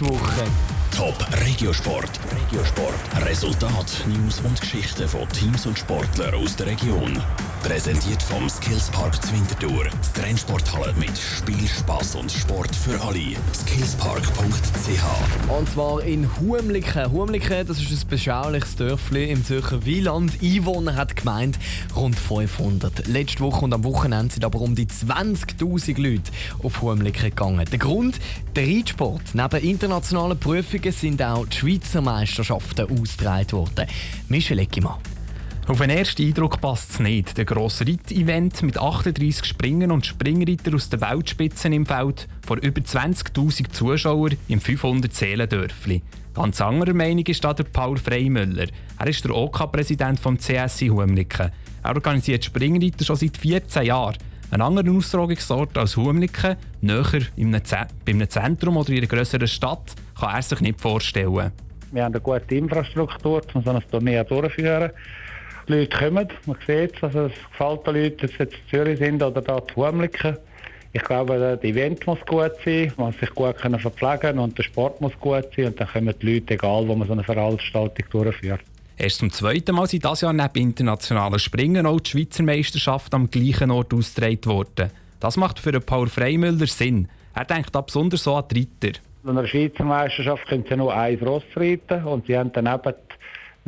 die Woche. Top Regiosport. Regiosport. Resultat, News und Geschichten von Teams und Sportlern aus der Region. Präsentiert vom Skillspark Zwintertour. Die Trennsporthalle mit Spiel, Spass und Sport für alle. Skillspark.ch Und zwar in Humliken. Humliken, das ist ein beschauliches Dörfli im Zürcher Wieland. Einwohner hat gemeint rund 500. Letzte Woche und am Wochenende sind aber um die 20.000 Leute auf Humliken gegangen. Der Grund? Der Reitsport. Neben internationalen Prüfungen sind auch die Schweizer Meisterschaften ausgetragen worden. Michel Eckimann. Auf den ersten Eindruck passt es nicht. Der grosse Reit-Event mit 38 Springern und Springreiter aus den Weltspitzen im Feld vor über 20.000 Zuschauern im 500 Seelendörfli. Ganz anderer Meinung ist da der Paul Freimüller. Er ist der OK-Präsident OK vom CSI Humliken. Er organisiert Springreiter schon seit 14 Jahren. Einen anderen Austragungsort als Humliken, näher in einem Zentrum oder in einer grösseren Stadt, kann er sich nicht vorstellen. Wir haben eine gute Infrastruktur, um so ein Turnier durchzuführen. Die Leute kommen, man sieht es, also es gefällt den Leuten, ob sie jetzt in Zürich sind oder da zu Humliken. Ich glaube, das Event muss gut sein, man muss sich gut können verpflegen und der Sport muss gut sein und dann kommen die Leute, egal wo man so eine Veranstaltung durchführt. Erst zum zweiten Mal sind dieses Jahr neben internationalen Springen auch die Schweizer Meisterschaft am gleichen Ort ausgetragen worden. Das macht für Paul Freimüller Sinn. Er denkt da besonders so an die Reiter. An einer Schweizer Meisterschaft können sie nur ein Ross reiten und sie haben dann eben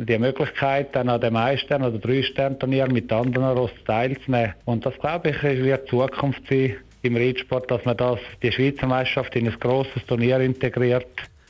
die Möglichkeit, dann an dem Ein-Stern- oder Drei-Stern-Turnier mit anderen Ross teilzunehmen. Und das, glaube ich, wird Zukunft sein im Reitsport, dass man das, die Schweizer Meisterschaft in ein grosses Turnier integriert.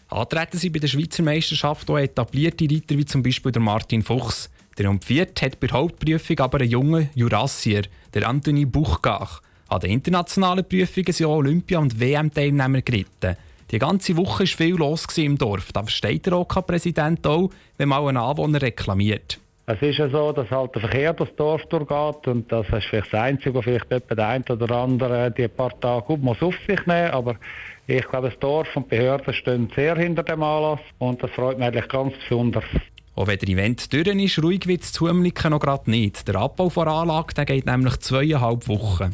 Antreten sie bei der Schweizer Meisterschaft auch etablierte Reiter wie zum Beispiel der Martin Fuchs. Der Triumphiert hat bei der Hauptprüfung aber einen jungen Jurassier, der Anthony Buchgach. An den internationalen Prüfungen sind auch Olympia- und WM-Teilnehmer geritten. Die ganze Woche war viel los im Dorf. Da versteht der OK-Präsident auch, wenn mal ein Anwohner reklamiert. Es ist ja so, dass halt der Verkehr das Dorf durchgeht und das ist vielleicht das Einzige, wo vielleicht der eine oder andere die paar Tage gut muss auf sich nehmen aber ich glaube, das Dorf und die Behörden stehen sehr hinter dem Anlass und das freut mich eigentlich ganz besonders. Auch wenn der Event durch ist, ruhig wird es zu noch gerade nicht. Der Abbau der Anlage der geht nämlich zweieinhalb Wochen.